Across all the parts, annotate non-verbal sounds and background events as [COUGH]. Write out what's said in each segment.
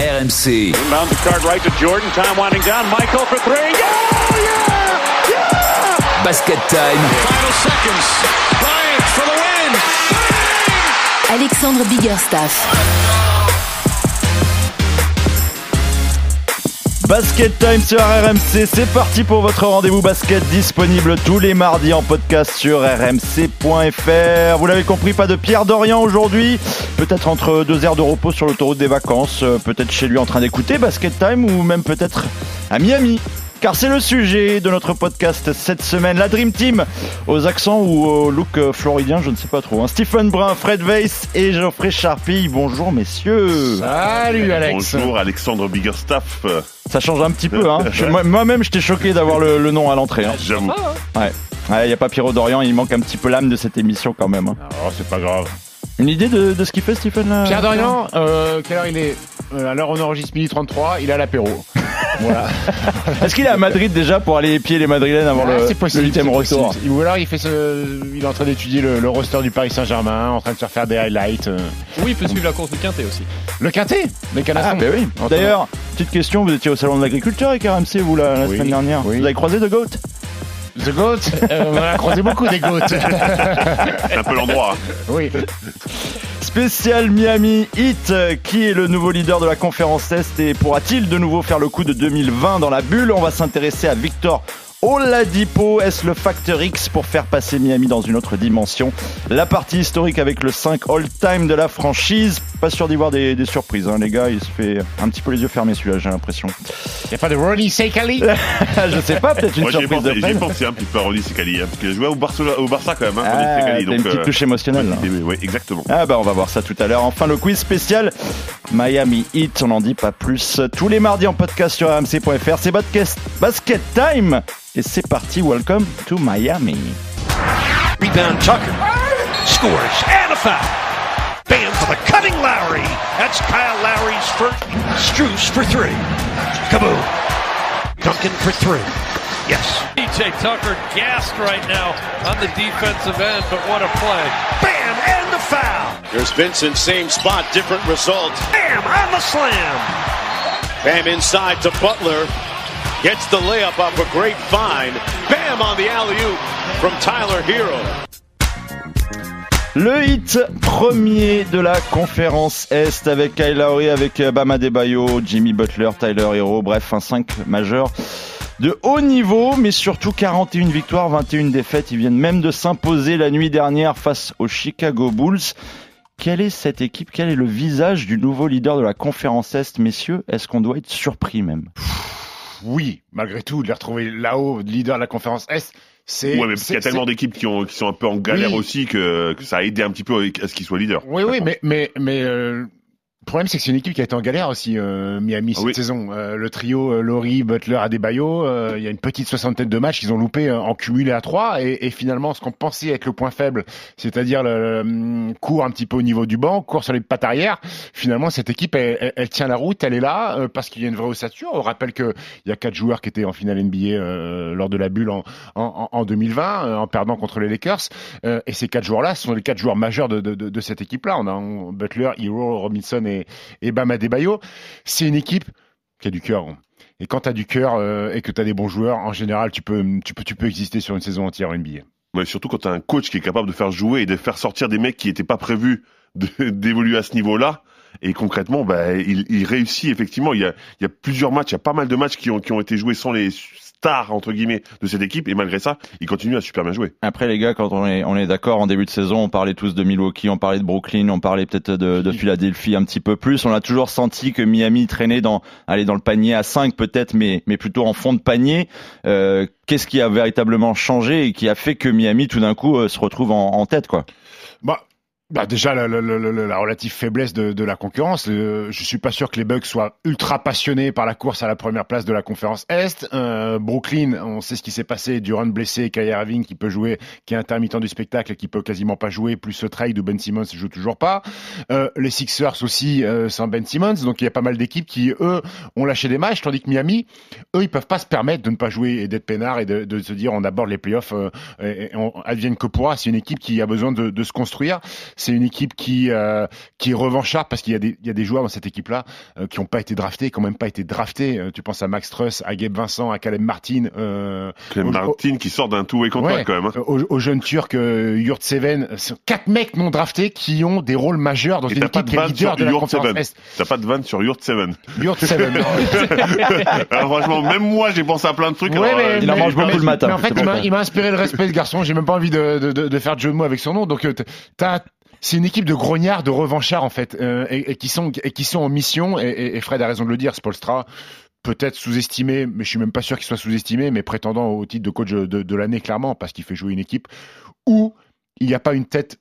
RMC. Inbound the card right to Jordan. Time winding down. Michael for three. Yeah! Yeah! Yeah! Basket time. Final seconds. Bryant for the win. Bang! Alexandre Biggerstaff. Basket Time sur RMC, c'est parti pour votre rendez-vous basket disponible tous les mardis en podcast sur rmc.fr. Vous l'avez compris, pas de Pierre Dorian aujourd'hui, peut-être entre deux heures de repos sur l'autoroute des vacances, euh, peut-être chez lui en train d'écouter Basket Time ou même peut-être à Miami. Car c'est le sujet de notre podcast cette semaine, la Dream Team, aux accents ou au look euh, floridien, je ne sais pas trop. hein. Stephen Brun, Fred Weiss et Geoffrey Charpie, bonjour messieurs. Salut Alex. Bonjour Alexandre Biggerstaff. Ça change un petit peu, hein. [LAUGHS] Moi-même, j'étais choqué d'avoir le, le nom à l'entrée. Hein. J'avoue. Ouais. Ouais, y a pas Pierrot Dorian, il manque un petit peu l'âme de cette émission quand même. hein. Oh, c'est pas grave. Une idée de, de ce qu'il fait, Stephen là? Pierre Dorian, euh, quelle heure il est? Euh, À l'heure où on enregistre midi 33, il est à l'apéro. [LAUGHS] voilà. Est-ce qu'il est à Madrid déjà pour aller épier les Madrilènes avant Ah, le, c'est possible. le huitième c'est retour. Ou alors il fait ce, il est en train d'étudier le, le roster du Paris Saint-Germain, en train de se faire des highlights. euh. Oui, il peut suivre la course du Quintet aussi. Le quintet, les canastons. Ah, bah oui. D'ailleurs, petite question, vous étiez au salon de l'agriculteur avec RMC, vous, la, la Oui, semaine dernière. oui. Vous avez croisé de Goat? The Goat, euh, on a croisé beaucoup des goats. [LAUGHS] C'est un peu l'endroit. oui. Spécial Miami Heat, euh, qui est le nouveau leader de la conférence Est et pourra-t-il de nouveau faire le coup de 2020 dans la bulle? On va s'intéresser à Victor Oladipo. Est-ce le facteur X pour faire passer Miami dans une autre dimension? La partie historique avec le 5 all-time de la franchise. Pas sûr d'y voir des, des surprises, hein, les gars. Il se fait un petit peu les yeux fermés celui-là, j'ai l'impression. Il y a pas de Ronnie Seikali [LAUGHS] Je sais pas, peut-être une Moi surprise de pensé, un petit peu à Ronny Sekali, hein, parce qu'il a joué au Barça, au Barça quand même, hein, Ah, Sekali. une petite euh, touche émotionnelle. Oui, exactement. Ah bah on va voir ça tout à l'heure. Enfin le quiz spécial Miami Heat, on n'en dit pas plus. Tous les mardis en podcast sur rmc.fr, c'est Basket, Basket Time. Et c'est parti, welcome to Miami. Rebound Tucker. Scores. And a foul. Bam for the cutting Lowry. That's Kyle Lowry's first. Struce for three. Kaboom. Duncan for three. Yes. DJ Tucker gassed right now on the defensive end, but what a play. Bam and the foul. There's Vincent, same spot, different result. Bam on the slam. Bam inside to Butler. Gets the layup off a great find. Bam on the alley-oop from Tyler Hero. Le hit premier de la conférence Est avec Kyle Lowry, avec euh, Bama Debayo, Jimmy Butler, Tyler Hero, bref un 5 majeur de haut niveau, mais surtout 41 victoires, 21 défaites. Ils viennent même de s'imposer la nuit dernière face aux Chicago Bulls. Quelle est cette équipe? Quel est le visage du nouveau leader de la conférence Est, messieurs Est-ce qu'on doit être surpris même? Oui, malgré tout, de les retrouver là-haut, leader de la conférence Est, c'est. Ouais, mais parce qu'il y a tellement d'équipes qui, ont, qui sont un peu en galère Oui. aussi que, que ça a aidé un petit peu à ce qu'il soit leader. Oui, oui, mais, mais, mais euh, le problème, c'est que c'est une équipe qui a été en galère aussi, euh, Miami, cette Ah oui. saison. Euh, le trio euh, Laurie, Butler, Adebayo, euh, il y a une petite soixantaine de matchs qu'ils ont loupé euh, en cumulé à trois. Et, et finalement, ce qu'on pensait être le point faible, c'est-à-dire le, le, hum, court un petit peu au niveau du banc, court sur les pattes arrière, finalement, cette équipe, elle, elle- elle tient la route, elle est là, euh, parce qu'il y a une vraie ossature. On rappelle qu'il y a quatre joueurs qui étaient en finale NBA euh, lors de la bulle en, en, en 2020, euh, en perdant contre les Lakers. Euh, et ces quatre joueurs-là, ce sont les quatre joueurs majeurs de, de, de, de cette équipe-là. On a on- Butler, Hero, Robinson et, et Adebayo. C'est une équipe qui a du cœur. Et quand tu as du cœur euh, et que tu as des bons joueurs, en général, tu peux, tu peux, tu peux exister sur une saison entière en NBA. Ouais, surtout quand t'as un coach qui est capable de faire jouer et de faire sortir des mecs qui n'étaient pas prévus [LAUGHS] d'évoluer à ce niveau-là. Et concrètement, bah, il, il réussit effectivement. Il y, a, il y a plusieurs matchs, il y a pas mal de matchs qui ont, qui ont été joués sans les stars entre guillemets de cette équipe. Et malgré ça, il continue à super bien jouer. Après les gars, quand on est, on est d'accord, en début de saison, on parlait tous de Milwaukee, on parlait de Brooklyn, on parlait peut-être de, de Philadelphie un petit peu plus. On a toujours senti que Miami traînait dans, aller dans le panier à 5 peut-être, mais, mais plutôt en fond de panier. Euh, Qu'est-ce qui a véritablement changé et qui a fait que Miami tout d'un coup euh, se retrouve en, en tête quoi? Bah, bah déjà la, la, la, la- la relative faiblesse de, de la concurrence. Euh, je suis pas sûr que les Bucks soient ultra passionnés par la course à la première place de la conférence Est. Euh, Brooklyn, on sait ce qui s'est passé. Durant blessé, Kyrie Irving qui peut jouer, qui est intermittent du spectacle et qui peut quasiment pas jouer. Plus ce trade où Ben Simmons joue toujours pas. Euh, les Sixers aussi euh, sans Ben Simmons. Donc il y a pas mal d'équipes qui eux ont lâché des matchs, tandis que Miami, eux, ils peuvent pas se permettre de ne pas jouer et d'être peinards et de, de se dire on aborde les playoffs euh, et on advienne que pourra. C'est une équipe qui a besoin de, de se construire C'est une équipe qui euh, qui est revancharde parce qu'il y a des il y a des joueurs dans cette équipe-là euh, qui n'ont pas été draftés, qui n'ont même pas été draftés. Euh, tu penses à Max Truss, à Gabe Vincent, à Caleb Martin. Euh, au- Martin qui sort d'un two-way contract Ouais, quand même. hein. Aux, aux jeunes Turcs, euh, Yurt Seven, c'est quatre mecs non draftés qui ont des rôles majeurs dans Et une équipe qui est leader sur de la Yurt conférence Seven. T'as pas de vanne sur Yurt Seven. Yurt Seven. Alors [LAUGHS] franchement, même moi j'ai pensé à plein de trucs. Ouais, alors, mais- euh, Il en mange beaucoup le matin, Mais en fait, il m'a- inspiré le respect ce garçon. J'ai même pas envie de, de, de, de faire de jeu de mots avec son nom. Donc, euh, t'as, c'est une équipe de grognards, de revanchards en fait, euh, et, qui sont et qui sont en mission. Et Fred a raison de le dire. Spolstra peut-être sous-estimé, mais je suis même pas sûr qu'il soit sous-estimé, mais prétendant au titre de coach de, de l'année clairement parce qu'il fait jouer une équipe où il n'y a pas une tête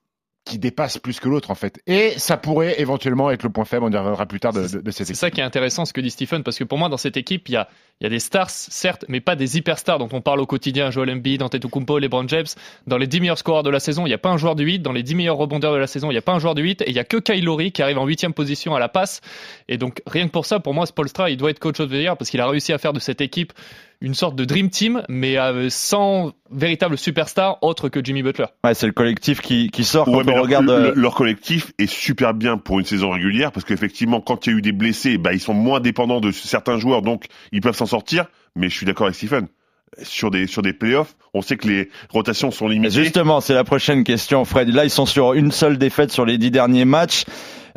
qui dépasse plus que l'autre en fait. Et ça pourrait éventuellement être le point faible, on y reviendra plus tard de, de, de cette C'est équipe. ça qui est intéressant, ce que dit Stephen, parce que pour moi, dans cette équipe, il y a, il y a des stars, certes, mais pas des hyperstars dont on parle au quotidien. Joel Embiid, Antetokounmpo, LeBron James. Dans les 10 meilleurs scoreurs de la saison, il n'y a pas un joueur du 8. Dans les 10 meilleurs rebondeurs de la saison, il n'y a pas un joueur du 8. Et il n'y a que Kyle Lowry qui arrive en huitième position à la passe. Et donc, rien que pour ça, pour moi, Spolstra, il doit être coach of the year parce qu'il a réussi à faire de cette équipe une sorte de dream team, mais euh, sans véritable superstar autre que Jimmy Butler. Ouais, c'est le collectif qui, qui sort Ouais, quand mais on leur, regarde. le- euh, leur collectif est super bien pour une saison régulière parce qu'effectivement, quand il y a eu des blessés, bah, ils sont moins dépendants de certains joueurs, donc ils peuvent s'en sortir. Mais je suis d'accord avec Stephen. Sur des sur des playoffs, on sait que les rotations sont limitées. Justement, c'est la prochaine question, Fred. Là, ils sont sur une seule défaite sur les dix derniers matchs.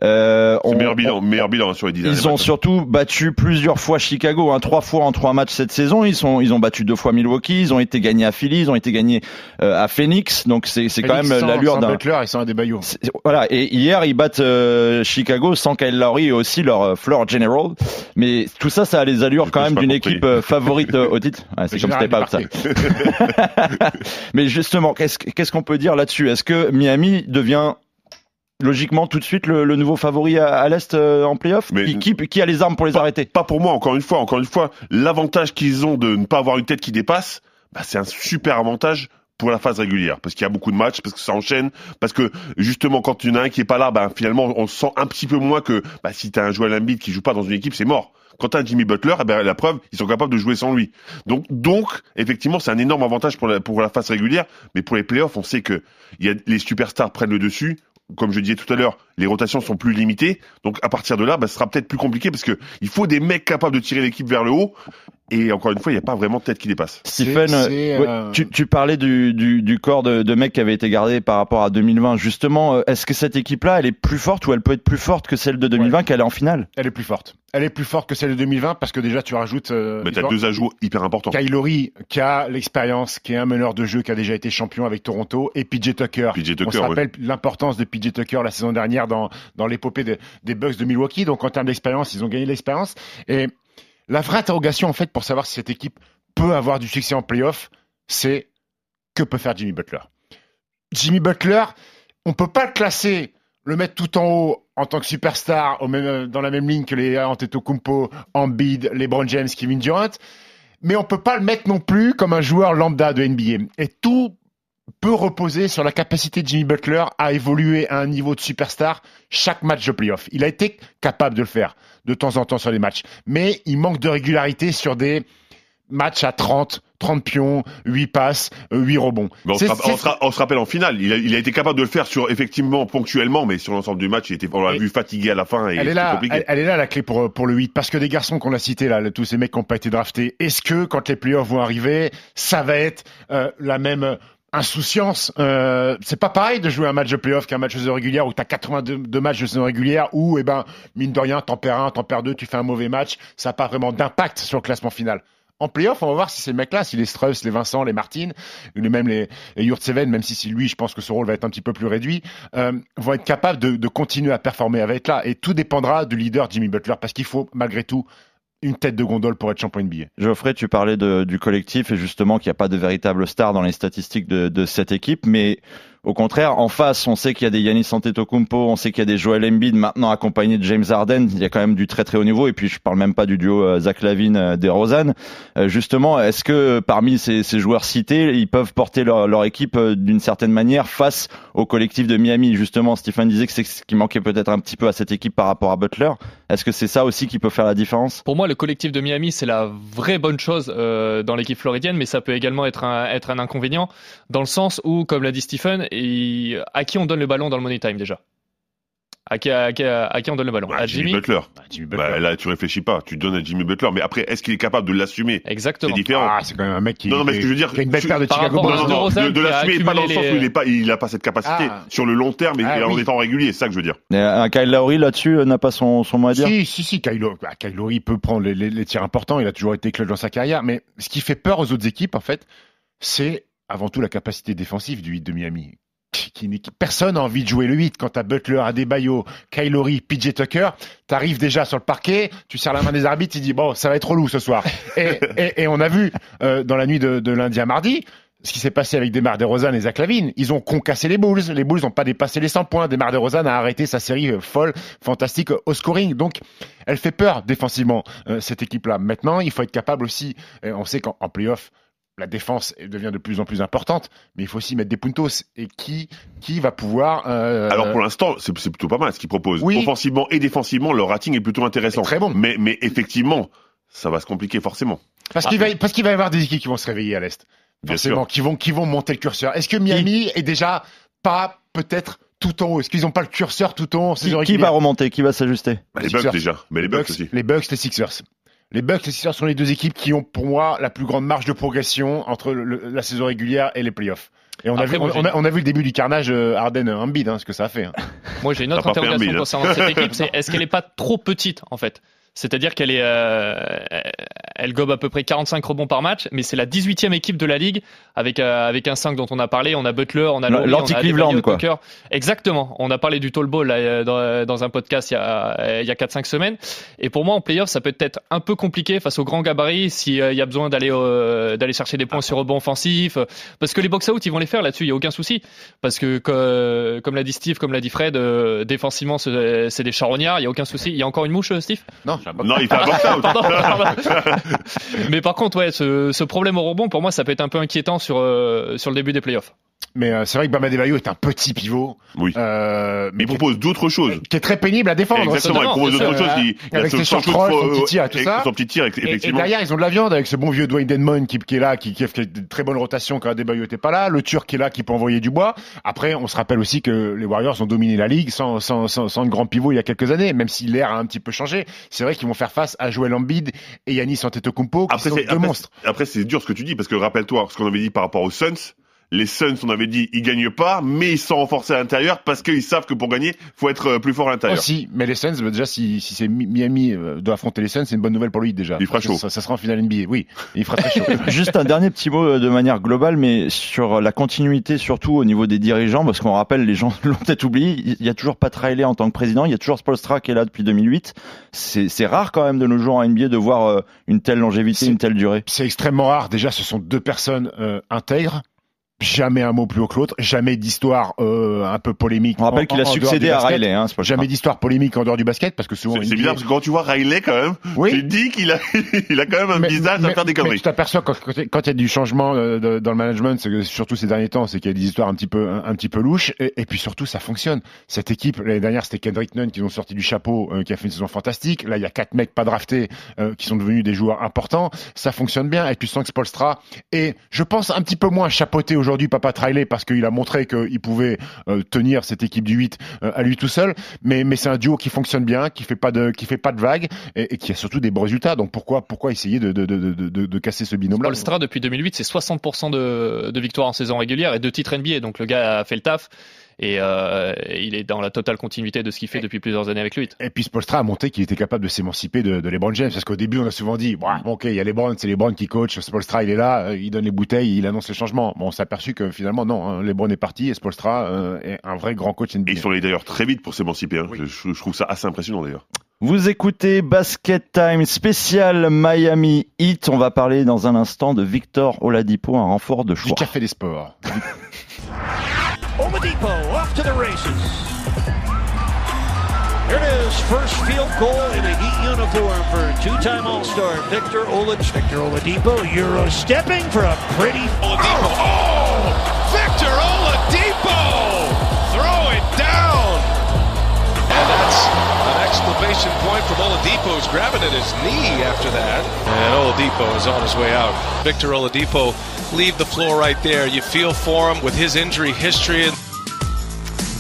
Euh, C'est on- meilleur bilan, meilleur bilan sur les dix derniers Ils ont matchs. surtout battu plusieurs fois Chicago, hein, trois fois en trois matchs cette saison. Ils sont, ils ont battu deux fois Milwaukee, ils ont été gagnés à Philly, ils ont été gagnés euh, à Phoenix. Donc c'est, c'est quand même l'allure sans d'un. Butler et sans Adebayo. c'est- Voilà. Et hier, ils battent euh, Chicago sans Kyle Lowry et aussi leur euh, floor general. Mais tout ça, ça a les allures quand même d'une équipe euh, favorite euh, au titre. Ouais, c'est comme général c'était pas ça. [LAUGHS] Mais justement, qu'est-ce, qu'est-ce qu'on peut dire là-dessus? Est-ce que Miami devient logiquement tout de suite le, le nouveau favori à, à l'est euh, en playoff Mais- qui, qui, qui a les armes pour les arrêter Pas pour moi, encore une fois, encore une fois, l'avantage qu'ils ont de ne pas avoir une tête qui dépasse, bah, c'est un super avantage pour la phase régulière, parce qu'il y a beaucoup de matchs, parce que ça enchaîne, parce que justement quand il y en a un qui est pas là, bah, finalement on sent un petit peu moins que bah, si t'as un Joel Embiid qui joue pas dans une équipe, c'est mort. Quand t'as un Jimmy Butler, eh ben, la preuve, ils sont capables de jouer sans lui. Donc, donc effectivement, c'est un énorme avantage pour la, pour la phase régulière, mais pour les playoffs, on sait que y a, les superstars prennent le dessus. Comme je disais tout à l'heure, les rotations sont plus limitées. Donc à partir de là, bah, ce sera peut-être plus compliqué parce que il faut des mecs capables de tirer l'équipe vers le haut. Et encore une fois, il n'y a pas vraiment de tête qui dépasse. Stephen, euh, ouais, euh, tu, tu parlais du, du, du corps de, de mecs qui avait été gardé par rapport à 2020. Justement, euh, est-ce que cette équipe-là, elle est plus forte ou elle peut être plus forte que celle de 2020 qu'elle est en finale? Elle est plus forte. Elle est plus forte que celle de 2020 parce que déjà tu rajoutes. Euh, Mais t'as deux ajouts hyper importants. Kyle Lowry, qui a l'expérience, qui est un meneur de jeu, qui a déjà été champion avec Toronto, et PJ Tucker. PJ On Tucker, se ouais. rappelle l'importance de PJ Tucker la saison dernière dans, dans l'épopée des- des Bucks de Milwaukee. Donc en termes d'expérience, ils ont gagné l'expérience. Et la vraie interrogation, en fait, pour savoir si cette équipe peut avoir du succès en playoff, c'est que peut faire Jimmy Butler Jimmy Butler, on peut pas le classer, le mettre tout en haut en tant que superstar, dans la même ligne que les Antetokounmpo, Embiid, LeBron James, Kevin Durant, mais on peut pas le mettre non plus comme un joueur lambda de NBA. Et tout peut reposer sur la capacité de Jimmy Butler à évoluer à un niveau de superstar chaque match de playoff. Il a été capable de le faire de temps en temps sur les matchs, mais il manque de régularité sur des matchs à 30, 30 pions, 8 passes, euh, 8 rebonds. Mais on, se, rapp- c'est- on se ra- on se rappelle en finale, il a, il a été capable de le faire sur effectivement ponctuellement, mais sur l'ensemble du match, il était, on l'a vu fatigué à la fin et elle est là, compliqué. elle, elle est là la clé pour pour le 8 parce que des garçons qu'on a cités là, tous ces mecs qui n'ont pas été draftés, est-ce que quand les playoffs vont arriver, ça va être euh, la même euh, insouciance euh, C'est pas pareil de jouer un match de playoff qu'un match de saison régulière où t'as 82 deux matchs de saison régulière où eh ben mine de rien t'en perds un, t'en perds deux, tu fais un mauvais match, ça n'a pas vraiment d'impact sur le classement final. En playoff, on va voir si ces mecs-là, si les Struss, les Vincent, les Martin, ou même les, les Yurtseven, même si c'est lui, je pense que son rôle va être un petit peu plus réduit, euh, vont être capables de, de continuer à performer avec là. Et tout dépendra du leader Jimmy Butler, parce qu'il faut malgré tout une tête de gondole pour être champion NBA. Geoffrey, tu parlais de- du collectif et justement qu'il n'y a pas de véritable star dans les statistiques de, de cette équipe, mais au contraire, en face, on sait qu'il y a des Yanis Antetokounmpo, on sait qu'il y a des Joel Embiid, maintenant accompagnés de James Harden, il y a quand même du très très haut niveau, et puis je parle même pas du duo euh, Zach Lavine euh, des Rosanne. Euh, justement, est-ce que parmi ces, ces joueurs cités, ils peuvent porter leur, leur équipe d'une certaine manière face au collectif de Miami? Justement, Stephen disait que c'est ce qui manquait peut-être un petit peu à cette équipe par rapport à Butler. Est-ce que c'est ça aussi qui peut faire la différence? Pour moi, le collectif de Miami, c'est la vraie bonne chose euh, dans l'équipe floridienne, mais ça peut également être un, être un inconvénient, dans le sens où, comme l'a dit Stephen, et à qui on donne le ballon dans le money time déjà? À qui, à, qui, à qui on donne le ballon? Bah, À Jimmy Jimmy? Butler. Bah, Jimmy Butler. Bah, là, tu réfléchis pas. Tu donnes à Jimmy Butler. Mais après, est-ce qu'il est capable de l'assumer? C'est Exactement. différent. Ah, c'est quand même un mec qui, Non, non, mais ce que je veux dire, a une belle paire de Chicago Bulls. non, non, DeRozan de, l'assumer, pas dans le sens où il est pas, il a pas cette capacité Ah. sur le long terme et Ah, en oui. étant régulier. C'est ça que je veux dire. Et un Kyle Lowry là-dessus euh, n'a pas son, son mot à dire? Si, si, si, Kylo, bah, Kylo, il peut prendre les, les- les tirs importants, il a toujours été clutch dans sa carrière, mais ce qui fait peur aux autres équipes, en fait, c'est avant tout la capacité défensive du 8 de Miami. Qui, qui- personne n'a envie de jouer le 8 quand t'as Butler, Adebayo, Kylori, PJ Tucker, t'arrives déjà sur le parquet, tu serres la main des arbitres, tu dis bon, ça va être relou ce soir. [LAUGHS] Et, et, et on a vu euh, dans la nuit de, de lundi à mardi, ce qui s'est passé avec Demar DeRozan et Zach Lavine. Ils ont concassé les Bulls. Les Bulls n'ont pas dépassé les 100 points. Demar DeRozan a arrêté sa série euh, folle, fantastique au scoring. Donc, elle fait peur défensivement, euh, cette équipe-là. Maintenant, il faut être capable aussi, on sait qu'en en playoff, la défense devient de plus en plus importante, mais il faut aussi mettre des puntos. Et qui, qui va pouvoir... euh, Alors pour l'instant, c'est c'est plutôt pas mal ce qu'ils proposent. Oui. Offensivement et défensivement, leur rating est plutôt intéressant. Très bon. Mais, mais effectivement, ça va se compliquer forcément. Parce qu'il va, parce qu'il va y avoir des équipes qui vont se réveiller à l'Est. Bien Forcément, sûr. qui vont, qui vont monter le curseur. Est-ce que Miami est déjà pas peut-être tout en haut? Est-ce qu'ils n'ont pas le curseur tout en haut Qui, va remonter? Qui va s'ajuster? Bah, les. Bucks déjà, mais les Bucks aussi. Les Bucks, les Sixers. Les Bucks, les Sixers sont les deux équipes qui ont, pour moi, la plus grande marge de progression entre le- la saison régulière et les playoffs. Et on a, vu, moi, on, j'ai- a, on a vu le début du carnage euh, Harden-Embiid, hein, ce que ça a fait. hein. Moi, j'ai une autre interrogation hein. concernant cette équipe, c'est est-ce qu'elle est pas trop petite en fait? C'est-à-dire qu'elle est, euh, elle gobe à peu près 45 rebonds par match, mais c'est la 18e équipe de la ligue avec euh, avec un 5 dont on a parlé. On a Butler, on a Lowry, on a L'anti-Cleveland, Adebayo, quoi. Tucker. Exactement. On a parlé du tall ball là, euh, dans, dans un podcast il y a il y a 4-5 semaines. Et pour moi, en playoff, ça peut être un peu compliqué face aux grands gabarits s'il y a besoin d'aller euh, d'aller chercher des points sur rebond offensif, parce que les box out ils vont les faire là-dessus, il y a aucun souci. Parce que comme l'a dit Steve, comme l'a dit Fred, euh, défensivement c'est des charognards, il y a aucun souci. Il y a encore une mouche, euh, Steve? Non, Non, il fait un box out. Pardon, pardon. [LAUGHS] Mais par contre, ouais, ce, ce problème au rebond, pour moi, ça peut être un peu inquiétant sur euh, sur le début des playoffs. Mais euh, c'est vrai que Bama Debayo est un petit pivot, Oui. euh, Mais il propose d'autres choses. qui est très pénible à défendre. Exactement, il propose d'autres choses. euh, Il, il a avec ses son short shoot rolls, for- son petit tir et tout ça. Son petit tir, Et, et effectivement. derrière, ils ont de la viande avec ce bon vieux Dwayne Dedmon qui, qui est là, qui, qui fait de très bonne rotation quand Adebayo était pas là, le Turc qui est là, qui peut envoyer du bois. Après, on se rappelle aussi que les Warriors ont dominé la ligue sans, sans, sans, sans de grand pivot il y a quelques années, même si l'air a un petit peu changé. C'est vrai qu'ils vont faire face à Joel Embiid et Yanis Antetokounmpo, qui Après, sont deux après, monstres. après, c'est dur ce que tu dis, parce que rappelle-toi ce qu'on avait dit par rapport aux Suns. Les Suns, on avait dit, ils gagnent pas, mais ils sont renforcés à l'intérieur parce qu'ils savent que pour gagner, faut être euh, plus fort à l'intérieur. Aussi, mais les Suns, bah, déjà, si, si c'est Mi- Miami euh, doit affronter les Suns, c'est une bonne nouvelle pour lui déjà. Il fera chaud. Ça, ça sera en finale NBA, oui. Il fera très chaud. [LAUGHS] Juste un dernier petit mot euh, de manière globale, mais sur la continuité, surtout au niveau des dirigeants, parce qu'on rappelle, les gens [LAUGHS] l'ont peut-être oublié, il y a toujours Pat Riley en tant que président, il y a toujours Spolstra qui est là depuis 2008. C'est c'est rare quand même de nos jours en NBA de voir une telle longévité, une telle durée. c'est extrêmement rare. Déjà, ce sont deux personnes euh, intègres. Jamais un mot plus haut que l'autre. Jamais d'histoire euh, un peu polémique. On rappelle qu'il a succédé à basket. Riley, hein, Spoelstra. Jamais d'histoire polémique en dehors du basket parce que souvent. C'est, bizarre parce que quand tu vois Riley, quand même, tu Oui. dis qu'il a, [LAUGHS] il a quand même un Mais- visage mais- à faire des conneries. tu t'aperçois quand il y a du changement euh, dans le management, que surtout ces derniers temps, c'est qu'il y a des histoires un petit peu un, un petit peu louches. Et, et puis surtout, ça fonctionne. Cette équipe l'année dernière, c'était Kendrick Nunn qui ont sorti du chapeau, euh, qui a fait une saison fantastique. Là, il y a quatre mecs pas draftés euh, qui sont devenus des joueurs importants. Ça fonctionne bien. Et tu sens que Spolstra est, je pense, un petit peu moins chapeauté aujourd'hui, Papa Riley, parce qu'il a montré qu'il pouvait euh, tenir cette équipe du 8 euh, à lui tout seul. Mais, c'est un duo qui fonctionne bien, qui fait pas de, qui fait pas de vagues et, qui a surtout des bons résultats. Donc pourquoi, pourquoi essayer de, de, de, de, casser ce binôme-là? Polstra depuis 2008, c'est 60% de, de victoires en saison régulière et de titres NBA. Donc le gars a fait le taf et euh, il est dans la totale continuité de ce qu'il fait depuis plusieurs années avec lui. Et puis Spolstra a montré qu'il était capable de s'émanciper de, de LeBron James, parce qu'au début on a souvent dit, bon, ok, il y a LeBron, c'est LeBron qui coach, Spolstra il est là, euh, il donne les bouteilles, il annonce les changements. Bon, on s'est aperçu que finalement non, hein, LeBron est parti et Spolstra euh, est un vrai grand coach Et NBA. ils sont allés d'ailleurs très vite pour s'émanciper. hein. Je, je trouve ça assez impressionnant d'ailleurs. Vous écoutez Basket Time spécial Miami Heat. On va parler dans un instant de Victor Oladipo, un renfort de Du choix. café des sports. [LAUGHS] Oladipo off to the races. Here it is, first field goal in a Heat uniform for two-time All-Star Victor Oladipo. Victor Oladipo, Euro stepping for a pretty. Oladipo. Oh! Victor Oladipo! Throw it down! And that's exclamation exclamation point from Oladipo. He's grabbing at his knee after that. And Oladipo is on his way out. Victor Oladipo leave the floor right there. You feel for him with his injury history.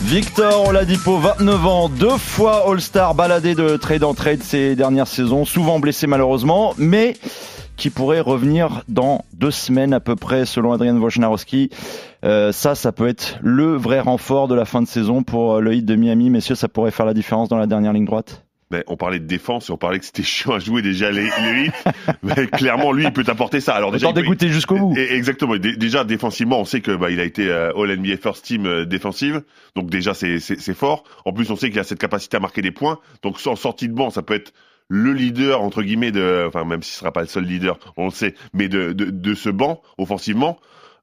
Victor Oladipo, 29 ans, deux fois All-Star, baladé de trade en trade ces dernières saisons, souvent blessé malheureusement, mais qui pourrait revenir dans deux semaines à peu près, selon Adrian Wojnarowski. Euh, ça, ça peut être le vrai renfort de la fin de saison pour le hit de Miami. Messieurs, ça pourrait faire la différence dans la dernière ligne droite? Ben, on parlait de défense et on parlait que c'était [LAUGHS] chiant à jouer déjà les, les. Mais clairement, lui, il peut t'apporter ça. Alors déjà, dégoûter jusqu'au bout. Exactement. Dé- Déjà défensivement, on sait que bah, il a été euh, All NBA First Team euh, défensive, donc déjà c'est fort. En plus, on sait qu'il a cette capacité à marquer des points. Donc en sortie de banc, ça peut être le leader entre guillemets de, enfin même si ce sera pas le seul leader, on le sait, mais de de, de ce banc offensivement.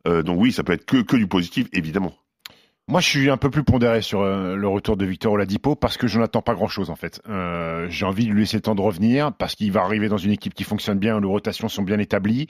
Euh, donc oui, ça peut être que que du positif, évidemment. Moi, je suis un peu plus pondéré sur euh, le retour de Victor Oladipo parce que je n'attends pas grand-chose en fait. Euh, J'ai envie de lui laisser le temps de revenir parce qu'il va arriver dans une équipe qui fonctionne bien, où les rotations sont bien établies.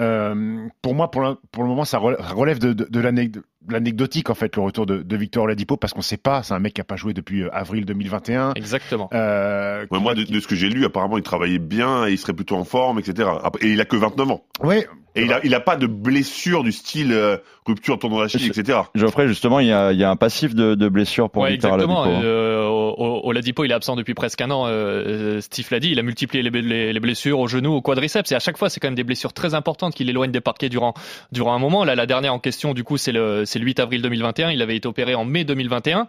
Euh, pour moi, pour, pour le moment, ça rel- relève de, de, de l'anec- de l'anecdotique en fait le retour de, de Victor Oladipo parce qu'on ne sait pas. C'est un mec qui a pas joué depuis euh, avril 2021. Exactement. Euh, Ouais, moi, de, de ce que j'ai lu, apparemment, il travaillait bien et il serait plutôt en forme, etc. Et il a que 29 ans. ouais, Et il a, il a pas de blessure du style euh, rupture tendon d'Achille, etc. Geoffrey, justement, il y a, il y a un passif de, de blessure pour Ouais, Victor exactement. Oladipo. hein. Euh, Oladipo, il est absent depuis presque un an. Euh, Steve l'a dit, il a multiplié les, les- les blessures au genou, au quadriceps, et à chaque fois, c'est quand même des blessures très importantes qui l'éloignent des parquets durant durant un moment. Là, la dernière en question, du coup, c'est le le 8 avril 2021. Il avait été opéré en mai 2021.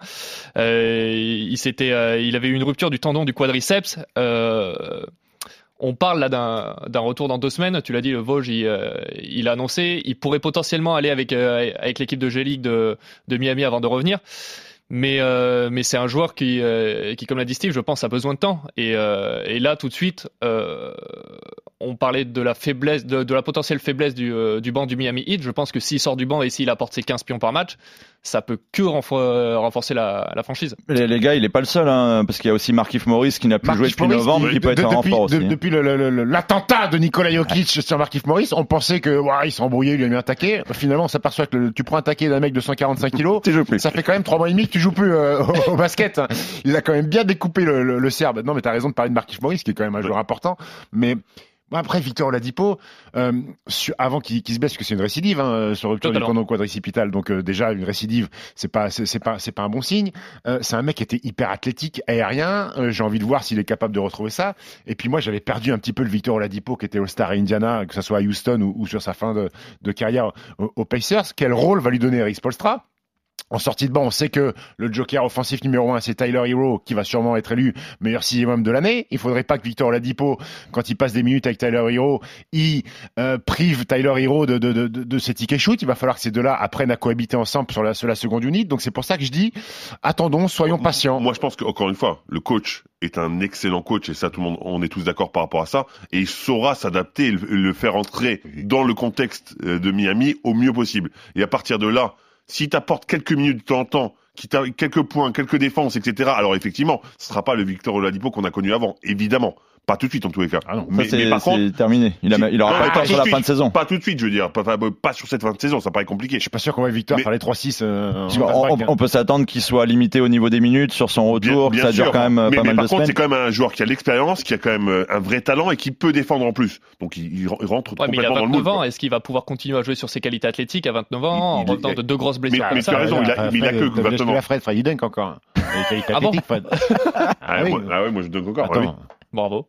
Euh, il s'était, euh, il avait eu une rupture du tendon du quadriceps. Euh, on parle là d'un d'un retour dans deux semaines. Tu l'as dit, le Vosges, il, euh, il a annoncé, il pourrait potentiellement aller avec euh, avec l'équipe de G-League de, de Miami avant de revenir. Mais euh, mais c'est un joueur qui euh, qui comme l'a dit Steve, je pense a besoin de temps. Et euh, et là tout de suite, euh, on parlait de la faiblesse, de, de la potentielle faiblesse du euh, du banc du Miami Heat. Je pense que s'il sort du banc et s'il apporte ses 15 pions par match, ça peut que renfo- renforcer la, la franchise. Les, les gars, il est pas le seul, hein, parce qu'il y a aussi Markif Morris qui n'a plus joué depuis Morris, novembre, de- qui peut de- être un depuis, aussi. depuis l'attentat de Nikola Jokic sur Markif Morris, on pensait que ouais, il s'est embrouillé, il lui a mis un taquet. Finalement, on s'aperçoit que le- tu prends un taquet d'un mec de 145 kilos. [LAUGHS] Ça fait quand même trois mois et demi que tu joues plus euh, au, au basket. Il a quand même bien découpé le, le, le Serbe. Non, mais t'as raison de parler de Markif Morris, qui est quand même un joueur important. Mais après, Victor Oladipo, euh, sur- avant qu'il se blesse, parce que c'est une récidive hein, sur rupture du tendon quadricipital, donc euh, déjà une récidive, c'est pas c'est pas c'est pas un bon signe. Euh, c'est un mec qui était hyper athlétique, aérien. Euh, J'ai envie de voir s'il est capable de retrouver ça. Et puis moi, j'avais perdu un petit peu le Victor Oladipo qui était All-Star à Indiana, que ce soit à Houston ou, ou sur sa fin de, de carrière aux, aux Pacers. Quel rôle va lui donner Eric Spolstra en sortie de banc, on sait que le joker offensif numéro un, c'est Tyler Hero, qui va sûrement être élu meilleur sixième homme de l'année. Il faudrait pas que Victor Oladipo, quand il passe des minutes avec Tyler Hero, il euh, prive Tyler Hero de, de, de, de, ses tickets shoot. Il va falloir que ces deux-là apprennent à cohabiter ensemble sur la, sur la seconde unité. Donc c'est pour ça que je dis, attendons, soyons patients. Moi, je pense qu'encore une fois, le coach est un excellent coach et ça, tout le monde, on est tous d'accord par rapport à ça. Et il saura s'adapter et le, le faire entrer dans le contexte euh, de Miami au mieux possible. Et à partir de là, s'il t'apporte quelques minutes de temps en temps, quelques points, quelques défenses, etc. Alors effectivement, ce sera pas le Victor Oladipo qu'on a connu avant, évidemment. Pas tout de suite en tous les cas. Ah non. Ça, mais, c'est mais par c'est contre, terminé. Il, a, il aura Non, pas le temps sur la de fin de saison. pas tout de suite, je veux dire, pas, enfin, pas sur cette fin de saison, ça paraît compliqué. Je suis pas sûr qu'on va Victor Mais- faire les 3-6. Euh, on, hein. on peut s'attendre qu'il soit limité au niveau des minutes sur son Bien- retour, bien que ça dure sûr. quand même euh, mais, pas mais mal par de contre, semaines. c'est quand même un joueur qui a l'expérience, qui a quand même euh, un vrai talent et qui peut défendre en plus. Donc il, il rentre Ouais, mais il a complètement dans le 29 moule. ans. Est-ce qu'il va pouvoir continuer à jouer sur ses qualités athlétiques à 29 ans en revenant de deux grosses blessures Mais- ça tu as raison, il a- mais il a que Fred, t'as vu ce 29 qu'il a Fred, encore. hein. Il est Ah bon athlétique, Fred. Ah, oui. moi, ah ouais, moi je donne encore. Attends. ouais, Bravo.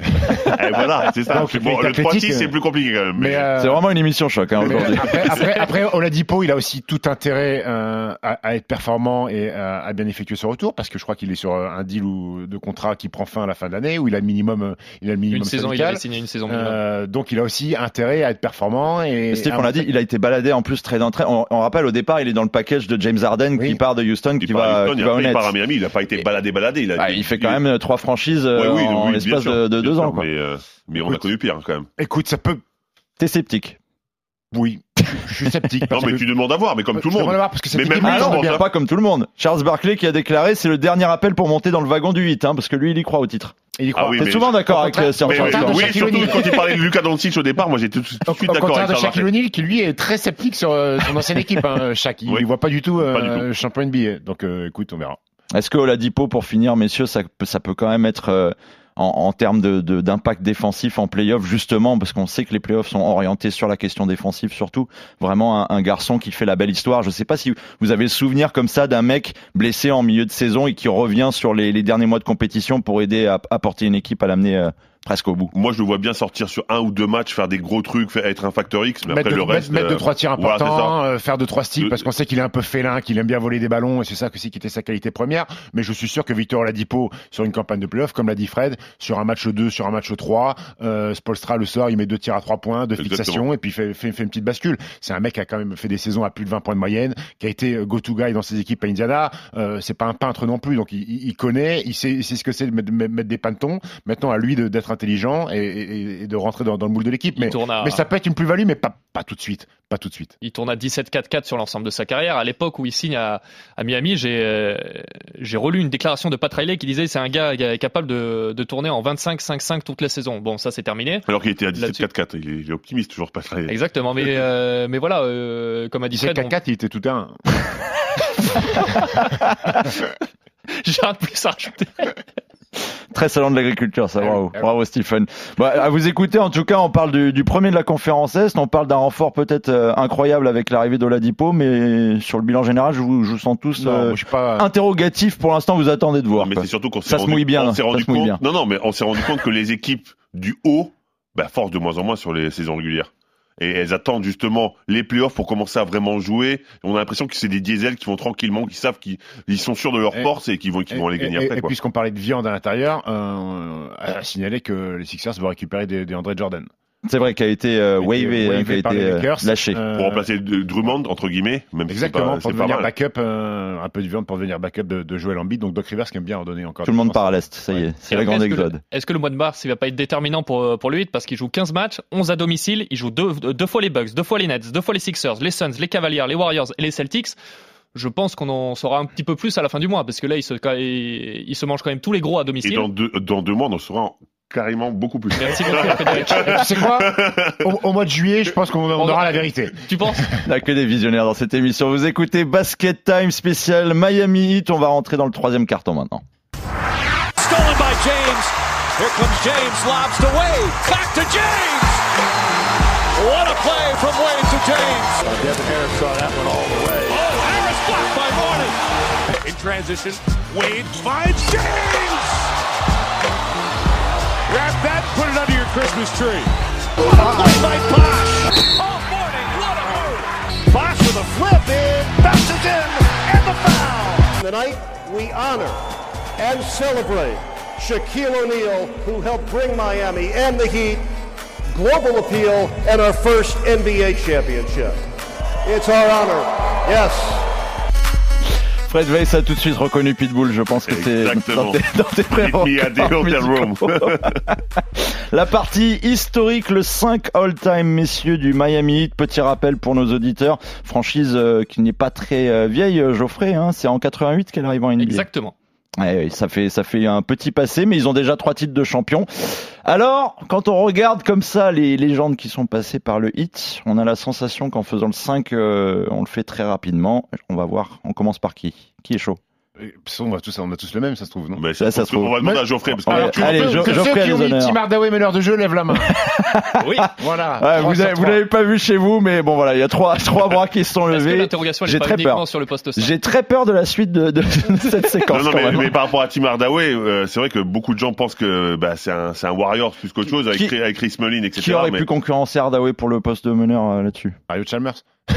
[LAUGHS] Eh, voilà, c'est ça. Donc, bon, le 3 athlétique, c'est euh, plus compliqué quand même. Mais, euh, C'est vraiment une émission choc hein, aujourd'hui. après, après, [LAUGHS] après, Oladipo, il a aussi tout intérêt euh, à, à être performant et à, à bien effectuer son retour parce que je crois qu'il est sur un deal ou, de contrat qui prend fin à la fin de l'année où il a le minimum, euh, il a le minimum Une saison, il avait signé une saison minimum. Euh, donc il a aussi intérêt à être performant et. Steve, on l'a dit, il a été baladé en plus très d'entrée. On, on rappelle au départ, il est dans le package de James Harden Oui. qui part de Houston, il qui va, Houston, qui et va il part à Miami, il a pas été baladé, baladé. Il, a, Ah, il fait quand même trois franchises euh, Ouais, oui, en oui, l'espace de, de deux sûr, ans. quoi. Mais, euh, mais on a connu pire quand même. Écoute, ça peut. T'es sceptique. Oui, je suis sceptique. Non, mais que- tu demandes à voir, mais comme tout le monde. voir parce que Mais même Ah non, bien. pas comme tout le monde. Charles Barkley qui a déclaré c'est le dernier appel pour monter dans le wagon du 8, hein, parce que lui il y croit au titre. Il y croit. Ah oui, T'es souvent d'accord au avec euh, Au de oui. Shaquille surtout quand il parlait de Lucas Doncic au départ, moi j'étais tout de Au, suite au d'accord contraire avec de Charles Shaquille Barkley. O'Neal qui lui est très sceptique sur euh, son ancienne équipe. Hein, [LAUGHS] Shaq, il Oui. ne voit pas du tout, euh, champion NBA. Donc euh, écoute, on verra. Est-ce que Oladipo, pour finir, messieurs, ça peut, ça peut quand même être en, termes de, de- d'impact défensif en playoff, justement, parce qu'on sait que les playoffs sont orientés sur la question défensive, surtout vraiment un, garçon qui fait la belle histoire. Je sais pas si vous avez le souvenir comme ça d'un mec blessé en milieu de saison et qui revient sur les, les derniers mois de compétition pour aider à, à porter une équipe à l'amener euh, presque au bout. Moi, je le vois bien sortir sur un ou deux matchs, faire des gros trucs, faire, être un facteur X, mais mettre après de, le reste. mettre, mettre euh, deux trois tirs importants, euh, faire deux trois styles Le- parce qu'on sait qu'il est un peu félin, qu'il aime bien voler des ballons et c'est ça aussi qui était sa qualité première. Mais je suis sûr que Victor Oladipo sur une campagne de playoff, comme l'a dit Fred, sur un match 2, sur un match 3, euh, Spolstra le soir il met deux tirs à trois points, de Exactement. fixation et puis fait, fait, fait une petite bascule. C'est un mec qui a quand même fait des saisons à plus de 20 points de moyenne, qui a été go to guy dans ses équipes à Indiana. Euh, c'est pas un peintre non plus, donc il, il- connaît, il sait, il sait ce que c'est de mettre, mettre des pantons. Maintenant à lui d'être intelligent et, et- et de rentrer dans, dans le moule de l'équipe. Mais, tourne à- mais ça peut être une plus-value, mais pas, pas tout de suite. Pas tout de suite. Il tourne à 17-4-4 sur l'ensemble de sa carrière. À l'époque où il signe à, à Miami, j'ai euh, j'ai relu une déclaration de Pat Riley qui disait c'est un gars qui est capable de, de tourner en 25-5-5 toute la saison. Bon, ça c'est terminé. Alors qu'il était à Là-dessus. 17-4-4. Il, est- il est optimiste, toujours pas très. Exactement, mais, [LAUGHS] euh, mais voilà, euh, comme a dit Fred, 17 4 il était tout un. [LAUGHS] j'ai rien de plus à rajouter. [LAUGHS] Très salon de l'agriculture, ça, oui, bravo, oui. bravo Stephen. Bah, à vous écouter, en tout cas, on parle du, du premier de la conférence Est, on parle d'un renfort peut-être euh, incroyable avec l'arrivée d'Oladipo, mais sur le bilan général, je vous, je vous sens tous Non, euh, moi, je suis pas. interrogatifs pour l'instant, vous attendez de voir. mais c'est surtout qu'on s'est rendu, bien, on rendu mouille compte. bien. Non, non, mais on s'est rendu compte que les équipes du haut, bah, forcent de moins en moins sur les saisons régulières. Et elles attendent justement les playoffs pour commencer à vraiment jouer. On a l'impression que c'est des diesels qui vont tranquillement, qui savent qu'ils ils sont sûrs de leur force et qu'ils vont, qu'ils vont les gagner et, après. et puisqu'on parlait de viande à l'intérieur, euh, à signaler que les Sixers vont récupérer des, des André Jordan. C'est vrai qu'il a été euh, Qui a été wavé, wavé qui a par été les euh, Lakers. lâché. Euh, Pour remplacer Drummond, entre guillemets, même Exactement, si pour c'est pas, c'est devenir pas mal. backup, euh, un peu de viande pour devenir backup de, de Joel Embiid. Donc Doc Rivers qui aime bien en donner encore. Tout le monde part à l'Est, ça y est, c'est Et la donc, grande est-ce que le- exode. Est-ce que le mois de mars, il va pas être déterminant pour, pour le 8 parce qu'il joue 15 matchs, 11 à domicile, il joue deux, deux fois les Bucks, deux fois les Nets, deux fois les Sixers, les Suns, les Cavaliers, les Warriors et les Celtics. Je pense qu'on en saura un petit peu plus à la fin du mois parce que là, il se, il, il se mange quand même tous les gros à Et domicile. dans deux, dans deux mois, on en saura carrément beaucoup plus. Merci beaucoup, Frédéric. [LAUGHS] Tu sais quoi au, au mois de juillet, je pense qu'on on aura la vérité. Tu penses Il a que des visionnaires dans cette émission. Vous écoutez Basket Time spécial Miami Heat. On va rentrer dans le troisième carton maintenant. Stolen by James. Here comes James, lobs to Wade. Back to James. What a play from Wade to James. Devin Harris saw that one all the way. Oh, Harris blocked by Morning. In transition, Wade finds James. Grab that and put it under your Christmas tree. What a play by Bosch. Oh, Morning, what a move. Bosch with a flip in, bounces in, and the foul. Tonight, we honor and celebrate Shaquille O'Neal, who helped bring Miami and the Heat global appeal and our first NBA championship. It's our honor. Yes. Fred Weiss a tout de suite reconnu Pitbull. Je pense que c'est dans tes, dans tes. [LAUGHS] La partie historique, le 5 all-time messieurs du Miami Heat. Petit rappel pour nos auditeurs, franchise euh, qui n'est pas très euh, vieille, euh, Geoffrey. Hein, c'est en 88 qu'elle arrive en NBA. Exactement. Ouais, oui, ça fait ça fait un petit passé, mais ils ont déjà trois titres de champion. Alors, quand on regarde comme ça les légendes qui sont passées par le hit, on a la sensation qu'en faisant le 5, euh, on le fait très rapidement. On va voir. On commence par qui? Qui est chaud? On, va tous, on a tous le même, ça se trouve, non Mais Ça, ça, ça se trouve. on va demander à Geoffrey parce que Alors, allez, que- Jo- que Geoffrey ceux qui ont mis. Tim Hardaway meneur de jeu lèvent la main. [LAUGHS] Oui. Voilà. Ouais, vous 303. avez- vous l'avez pas vu chez vous, mais bon voilà, il y a trois [LAUGHS] trois bras qui se sont levés. J'ai très peur. sur le poste 5 J'ai très peur de la suite de, de- de [LAUGHS] cette séquence. Non, non, mais, par rapport à Tim Hardaway, euh, c'est vrai que beaucoup de gens pensent que bah, c'est un, c'est un Warrior plus qu'autre chose avec, Qui- Chris- avec Chris Mullin, etc. Qui aurait mais- pu concurrencer Hardaway pour le poste de meneur euh, là-dessus? Mario Chalmers. [LAUGHS]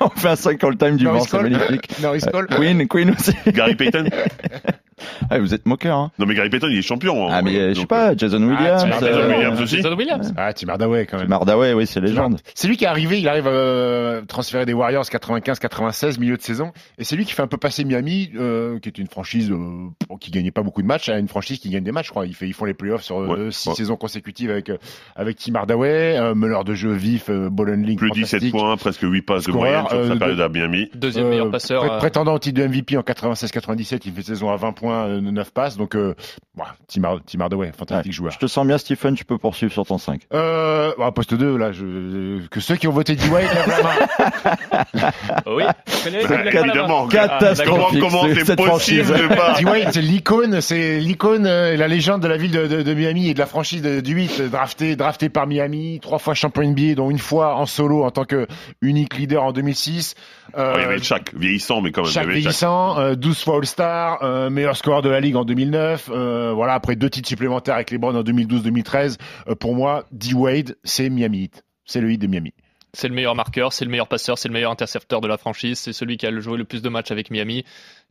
On fait un 5 all-time du Norris vent, c'est magnifique. Norris Cole. Queen, Queen aussi. Gary Payton [LAUGHS] Ah, vous êtes moqueur, hein Non, mais Gary Payton, il est champion. hein. Ah, mais euh, je sais pas, Jason Williams. Jason euh, Williams aussi. Jason Williams. Ah, Tim Hardaway quand même. Mardaway, oui, c'est légende. C'est lui qui est arrivé, il arrive euh, transféré des Warriors 95-96, milieu de saison, et c'est lui qui fait un peu passer Miami, euh, qui est une franchise euh, qui gagnait pas beaucoup de matchs, à une franchise qui gagne des matchs, je crois. Ils, fait, ils font les playoffs sur euh, Ouais, six ouais. saisons consécutives avec avec Tim Hardaway, euh, meneur de jeu vif, euh, ball handling Plus 17 fantastique. points, presque 8 passes de moyenne sur euh, sa de- période à Miami. Deuxième meilleur passeur. pré- euh, prétendant au titre de MVP en 96-97, il fait saison à 20 points, points, euh, 9 passes. Donc, euh, voilà, Tim, Hard- Tim Hardaway, fantastique joueur. Je te sens bien, Stephen, tu peux poursuivre sur ton 5. Euh, bah, poste 2, là, je, que ceux qui ont voté D-Wade main. [LAUGHS] Oui. Évidemment. Catastrophique, Comment, comment ce- c'est cette possible franchise. de pas D-Wade, c'est l'icône, c'est l'icône, euh, la légende de la ville de, de- de Miami et de la franchise de- du 8, euh, drafté, drafté par Miami, trois fois champion NBA, dont une fois en solo en tant que unique leader en 2006. Euh, Ouais, Il y avait Shaq, vieillissant, mais quand même. il y Chaque avait le Shaq. vieillissant, euh, 12 fois All-Star, euh, meilleur scoreur de la ligue en 2009. euh, voilà, après deux titres supplémentaires avec les Browns en 2012-2013. euh, pour moi, D-Wade, c'est Miami Heat. C'est le Heat de Miami. C'est le meilleur marqueur, c'est le meilleur passeur, c'est le meilleur intercepteur de la franchise, c'est celui qui a joué le plus de matchs avec Miami.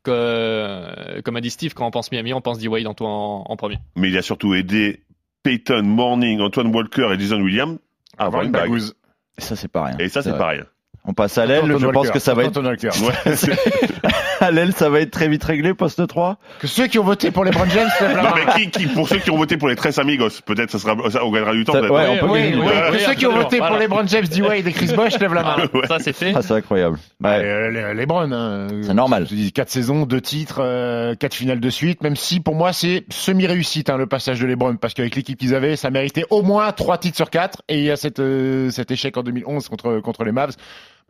Que- euh, comme a dit Steve, quand on pense Miami, on pense D-Wade en, en, en premier. Mais il a surtout aidé Peyton, Morning, Antoine Walker et Jason Williams à avoir une bague. bagouze. Et ça, c'est pas rien. Et ça, c'est pas rien. On passe à l'aile. Je pense que ça va être [LAUGHS] [LAUGHS] à l'aile, ça va être très vite réglé, poste 3. Que ceux qui ont voté pour les Brown James lèvent la non, main. mais qui, qui, pour ceux qui ont voté pour les Tres Amigos, peut-être ça sera, ça, on gagnera du temps. Ça- ouais, on peut Oui, oui, Ouais, que oui, ceux qui ont voté pour les Brown James, D-Wade et Chris Bosh lèvent la main. [LAUGHS] Ouais. Ça, c'est fait. Ah, c'est incroyable. Ouais. Euh, les, les Browns, hein. C'est normal. Je dis, quatre saisons, deux titres, euh, quatre finales de suite. Même si pour moi c'est semi-réussite hein, le passage de les Browns, parce qu'avec l'équipe qu'ils avaient, ça méritait au moins trois titres sur quatre. Et il y a cette, euh, cet échec en 2011 contre contre les Mavs.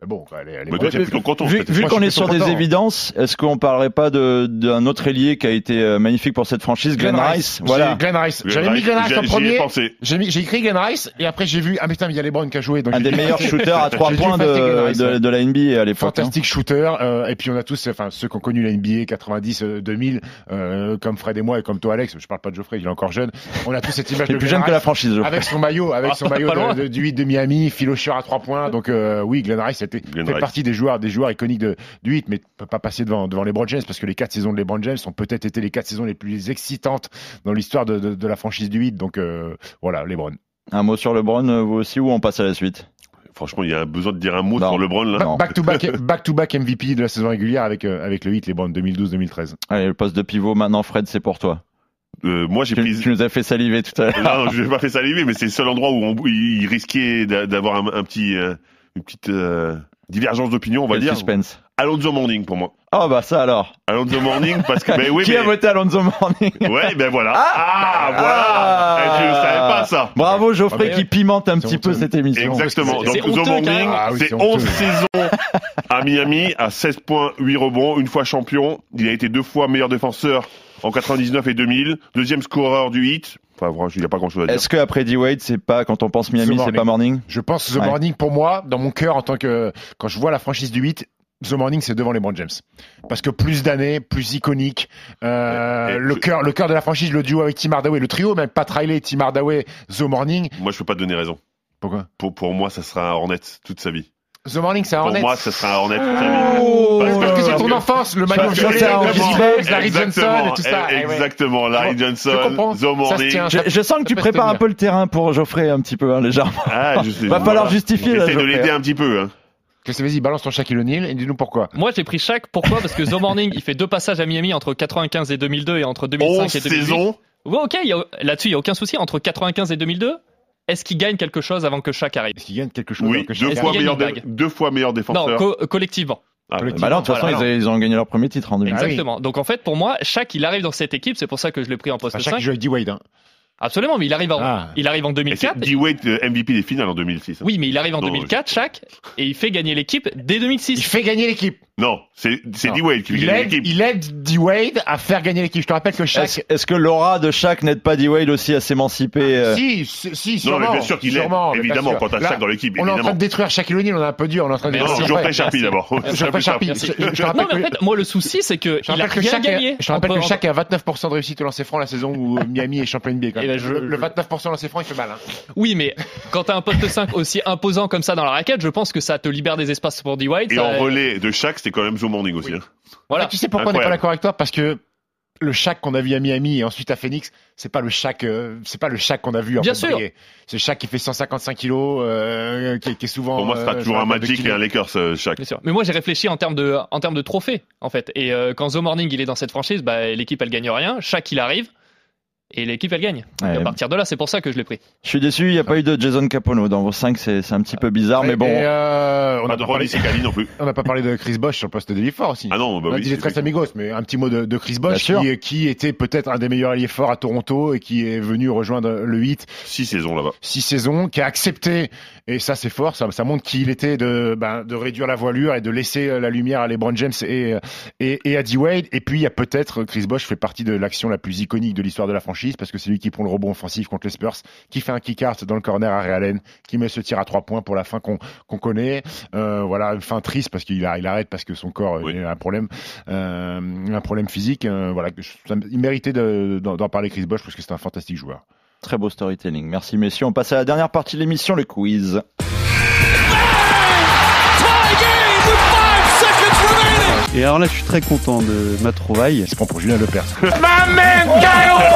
Mais bon, les, les Mais toi, t'es plutôt content. Vu, vu qu'on est sur des content. évidences, est-ce qu'on parlerait pas de- d'un autre ailier qui a été euh, magnifique pour cette franchise, Glenn, Rice, Voilà. J'ai- Glenn Rice. J'avais mis Rice, Glenn Rice en premier. J'ai écrit Glenn Rice et après j'ai vu ah mais putain mais il y a les Browns qui a joué donc Un des meilleurs shooters à trois points de, Rice, de, ouais. de la NBA à l'époque. hein. Fantastique shooter euh, et puis on a tous enfin ceux qui ont connu la NBA 90 euh, 2000 euh, comme Fred et moi et comme toi Alex je parle pas de Geoffrey il est encore jeune on a tous cette image Il de est plus jeune que la Rice franchise. avec son maillot avec Ah, son maillot du 8 de Miami filocheur à trois points donc euh, oui Glenn Rice fait Rice. partie des joueurs des joueurs iconiques de, du 8 mais peut pas passer devant devant les James parce que les quatre saisons de LeBron James ont peut-être été les quatre saisons les plus excitantes dans l'histoire de, de, de la franchise du 8 donc euh, voilà LeBron Un mot sur LeBron, euh, vous aussi, ou on passe à la suite? Franchement, il y a besoin de dire un mot Non. sur LeBron là. Non. back to back [LAUGHS] back to back MVP de la saison régulière avec euh, avec le 8 LeBron 2012-2013 Allez, le poste de pivot, maintenant, Fred, c'est pour toi. Euh, moi, j'ai Tu, pris. tu nous as fait saliver tout à [LAUGHS] l'heure. Non, je vais pas fait saliver, mais c'est le seul endroit où on, où il risquait d'a- d'avoir un, un petit, euh, une petite euh, divergence d'opinion, on va Quel dire. suspense. Alonso Morning pour moi. Oh, bah ça alors. Alonso Morning parce que [LAUGHS] ben oui, Qui mais a voté Alonso Morning [LAUGHS] ouais, ben voilà. Ah Ah, voilà. Ah Eh, tu ne savais pas ça. Bravo Geoffrey Ah, qui pimente un petit peu cette émission. Exactement. C'est- Donc honteux, Morning. Ah oui, c'est c'est 11 honteux. saisons à Miami, à 16 points, 8 rebonds, une fois champion. Il a été deux fois meilleur défenseur en 99 et 2000, deuxième scoreur du hit. Enfin, il n'y a pas grand chose à dire. Est-ce que après D-Wade, c'est pas, quand on pense Miami, c'est pas Morning? Je pense The Ouais. Morning, pour moi, dans mon cœur, en tant que quand je vois la franchise du 8, The Morning, c'est devant les Brown James. Parce que plus d'années, plus iconique. Euh, le cœur, le cœur de la franchise, le duo avec Tim Hardaway, le trio, même Pat Riley, Tim Hardaway, The Morning. Moi, je peux pas te donner raison. Pourquoi? Pour, pour moi, ça sera un Hornet toute sa vie. The Morning, c'est un Pour moi, ça sera un Hornet toute sa vie. Oh, Parce que- parce que c'est ton enfance, le maillot. Bugs, Larry Johnson et tout ça. Eh, ouais. Exactement, Larry Je Johnson, comprends. The Ça se Morning. tient. je, je sens que tu prépares un peu le terrain pour Geoffrey un petit peu, hein, légèrement. Ah, je [LAUGHS] sais. Va falloir justifier, là, J'essaie de l'aider un petit peu. Hein. Vas-y, balance ton Shaquille O'Neal et dis-nous pourquoi. Moi, j'ai pris chaque. Pourquoi? Parce que The Morning, il fait deux passages à Miami entre 95 et 2002 et entre 2005 11 et 2008. saisons? Ouais, ok, il y a- là-dessus, il n'y a aucun souci. Entre 95 et 2002, est-ce qu'il gagne quelque chose avant que chaque arrive Est-ce qu'il gagne quelque chose Oui, que deux fois, meilleur une dé- bague deux fois meilleur Non, défenseur. co- collectivement. Ah. Bah non, de toute façon, Voilà, ils, ils ont gagné leur premier titre en 2000. Ah oui. Exactement. Donc en fait, pour moi, chaque il arrive dans cette équipe, c'est pour ça que je l'ai pris en poste Enfin, Shaq 5. joue avec D-Wade. Hein. Absolument, mais il arrive en, Ah. il arrive en Et c'est 2004. D-Wade euh, MVP des finales en 2006. Oui, mais il arrive en Non, 2004, chaque, et il fait gagner l'équipe dès Il 2006. fait gagner l'équipe. Non, c'est. D-Wade qui aide, l'équipe. il aide D-Wade à faire gagner l'équipe. Je te rappelle que Est-ce Shaq. est-ce que l'aura de Shaq n'aide pas D-Wade aussi à s'émanciper euh, Si, si, si, Non, sûrement. mais bien sûr qu'il sûrement, bien Évidemment, quand t'as Shaq dans l'équipe, On est en train de détruire Shaquille O'Neal, on est un peu dur, on est en train de. Non. Geoffrey. Charpie d'abord. [LAUGHS] Geoffrey Charpie. Non, rappelle mais en fait, moi, le souci, c'est que je il a rappelle que rien gagné. je te rappelle que Shaq a 29% de réussite au lancer franc la saison où Miami est champion NBA. Quand Eh même. ben, le, le 29% au lancer franc, il fait mal. Hein. Oui, mais quand t'as un poste 5 aussi imposant comme ça dans la raquette, je pense que ça te libère des espaces pour D-White. Et en relais de Shaq, c'était quand même The Morning aussi. Oui. hein. Voilà. Ah, tu sais pourquoi on n'est pas d'accord avec toi? Parce que le Shaq qu'on a vu à Miami et ensuite à Phoenix, c'est pas le Shaq, euh, c'est pas le Shaq qu'on a vu en Bien sûr. C'est le Shaq qui fait 155 kilos, euh, qui, est- qui est souvent. Pour moi, ce sera euh, toujours un Magic et un Lakers, euh, Shaq. Bien sûr. Mais moi, j'ai réfléchi en termes de, en termes de trophées, en fait. Et euh, quand The Morning, il est dans cette franchise, bah, l'équipe, elle gagne rien. Chaque, il arrive. Et l'équipe elle gagne. Ouais. Et à partir de là, c'est pour ça que je l'ai pris. Je suis déçu, il n'y a pas eu de Jason Capono dans vos 5, c'est un petit peu bizarre, mais Et, bon. euh, on Pas n'a de pas, parlé- Secali non plus. [LAUGHS] on n'a pas parlé de Chris Bosch sur le poste d'ailier fort aussi. Ah non, bah On a oui. dit les très amigos, mais un petit mot de, de Chris Bosch qui, qui était peut-être un des meilleurs alliés forts à Toronto et qui est venu rejoindre le 8 Six saisons là-bas. six saisons, qui a accepté, et ça c'est fort, ça, ça montre qui il était de, ben, de réduire la voilure et de laisser euh, la lumière à LeBron James et, et, et à D-Wade. Et puis il y a peut-être, Chris Bosch fait partie de l'action la plus iconique de l'histoire de la franchise parce que c'est lui qui prend le rebond offensif contre les Spurs, qui fait un kick-out dans le corner à Ray Allen, qui met ce tir à trois points pour la fin qu'on connaît. Euh, voilà, une fin triste parce qu'il il arrête parce que son corps euh, Oui. a un problème, euh, un problème physique. Euh, voilà, ça il méritait de- d'en parler Chris Bosch parce que c'est un fantastique joueur. Très beau storytelling. Merci messieurs. On passe à la dernière partie de l'émission, le quiz. Et alors là, je suis très content de ma trouvaille. Il se prend pour Julien Lepers. [LAUGHS]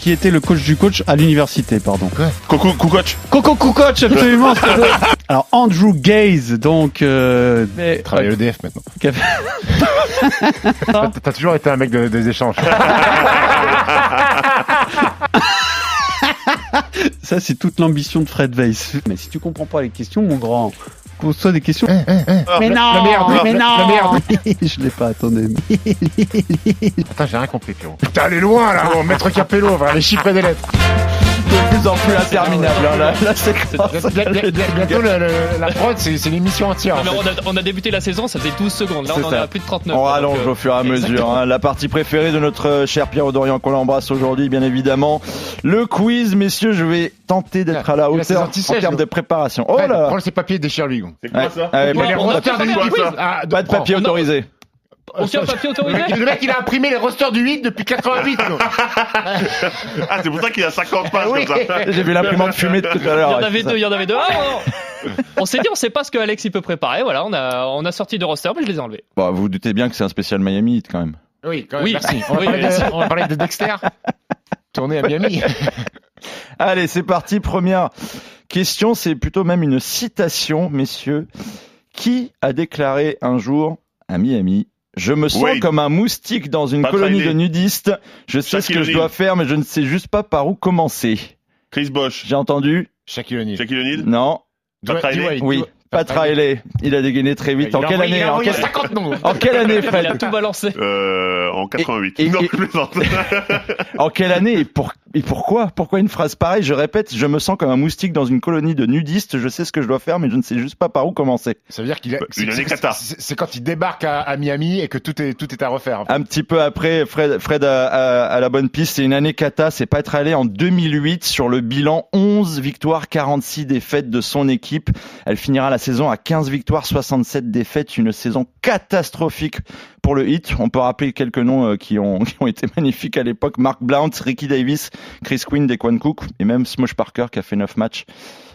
Qui était le coach du coach à l'université, pardon. Coucou, coach. Coco Coach, absolument. c'est [LAUGHS] ça. alors Andrew Gaze, donc. Euh, mais- Travaille à l'EDF maintenant. qui a fait- T'as t'as toujours été un mec de- des échanges. Ça, c'est toute l'ambition de Fred Weiss. Mais si tu comprends pas les questions, mon grand, pose-toi des questions. mais non, la merde, mais la- non. la merde. [LAUGHS] Je l'ai pas, attendez. Putain, j'ai rien compris, Pierrot. Putain, elle est loin, là, bon, maître Capello, enfin, les chiffres et des lettres. Plus en plus interminable, hein, la, la séquence. Bien- bien- bien- Bientôt, le- le- la prod, c'est c'est l'émission entière. en Mais fait. on, a, on a débuté la saison, ça faisait 12 secondes. Là, C'est on en ça. est à plus de 39. On Donc, rallonge euh, au fur et à mesure. hein. La partie préférée de notre euh, cher Pierre Dorian qu'on l'embrasse aujourd'hui, bien évidemment. Le quiz, messieurs, je vais tenter d'être à la Il a ses hauteur en termes de préparation. Oh là Prends ses papiers déchire-lui. gros. C'est quoi Ouais. ça Ouais, a on a pas Ah, Pas de papier autorisé. Aucun papier Le autorisé. mec, le mec, il a imprimé les rosters du 8 depuis 88. gros. [LAUGHS] Ah, c'est pour ça qu'il a 50 pages Oui. comme ça. J'ai vu l'imprimante fumer tout à Il l'heure. y en ouais, avait deux, il y en avait deux. Ah, non, non. On s'est dit, on sait pas ce que Alex il peut préparer. Voilà, on a, on a sorti de roster, mais je les ai enlevés. Bon, vous vous doutez bien que c'est un spécial Miami Heat quand même. Oui, quand même, Oui. merci. On va, Oui, parler de, on va parler de Dexter. Tourné à Miami. [LAUGHS] Allez, c'est parti. Première question, c'est plutôt même une citation, messieurs. Qui a déclaré un jour à Miami je me sens Wade. comme un moustique dans une Pas colonie traîné. de nudistes. Je sais ce que je dois faire, mais je ne sais juste pas par où commencer. Chris Bosch. J'ai entendu Shaquille O'Neal. Shaquille O'Neal. Non. Pat Riley. D-Wade, Oui. Pat Riley. Il a dégainé très vite. Il En a quelle année il a en quelle... 50 noms. en quelle année, Il a Fred tout balancé. Euh, en 88. Et- non. [LAUGHS] En quelle année et, pour... et pourquoi? Pourquoi une phrase pareille? Je répète, je me sens comme un moustique dans une colonie de nudistes. Je sais ce que je dois faire, mais je ne sais juste pas par où commencer. Ça veut dire qu'il a. Une c'est- année c'est- Qatar. C'est c'est quand il débarque à, à Miami et que tout est, tout est à refaire. en fait. Un petit peu après, Fred, Fred a, a- a la bonne piste. C'est une année cata. C'est Pat Riley en 2008 sur le bilan 11 victoires, 46 défaites de son équipe. Elle finira la saison à 15 victoires, 67 défaites. Une saison catastrophique pour le hit. On peut rappeler quelques noms euh, qui ont, [LAUGHS] qui ont été magnifiques à l'époque. Mark Blount, Ricky Davis, Chris Quinn, Dequan Cook et même Smosh Parker qui a fait 9 matchs.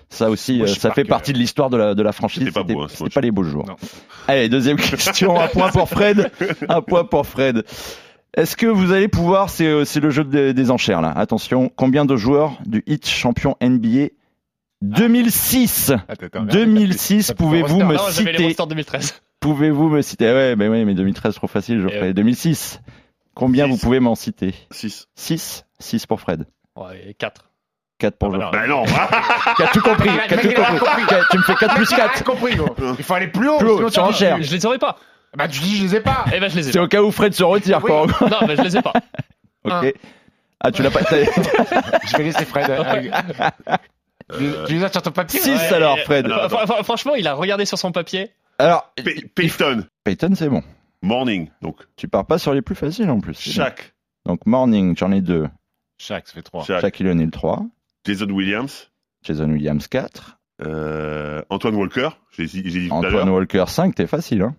Ça aussi, euh, ça fait partie de l'histoire de la, de la franchise. C'était pas beau, hein, pas les beaux jours. Non. Allez, deuxième [LAUGHS] question. Un point pour Fred. Un point pour Fred. Est-ce que vous allez pouvoir, c'est euh, c'est le jeu des, des enchères là. Attention, combien de joueurs du hit champion NBA 2006 Attends, attends, 2006, T'as tout pouvez-vous me Non, citer rosters 2013. Pouvez-vous me citer Ah Ouais, mais ouais, mais 2013 trop facile, je Et ferai ouais. 2006. Combien Six. vous pouvez m'en citer 6. 6 6 pour Fred. Ouais, 4. 4 pour Ah bah Jean. Bah non. [LAUGHS] Qui a tout compris, le tout compris. Tu me fais 4 plus Il a 4. compris, gros. Il faut aller plus haut. Plus haut, sinon tu enchères. Je les aurais pas. Bah, tu dis, je les ai pas. Eh ben, je les ai C'est au cas où Fred se retire, Oui. quoi. Non, mais je les ai pas. [LAUGHS] Ok. Ah, tu l'as pas. [LAUGHS] t'as- Je vais laisser Fred. Avec- Tu les as sur ton papier 6 Ouais, alors, Fred. Non, Franchement, il a regardé sur son papier. Alors, Peyton. Peyton, c'est bon. Morning. Donc, Tu pars pas sur les plus faciles en plus. Shaq. Donc, Morning, j'en ai deux. Chaque, ça fait 3. Shaq. Shaquille O'Neal 3. Jason Williams. Jason Williams 4. Euh, Antoine Walker. J'ai dit Antoine. Walker 5, t'es facile. Hein.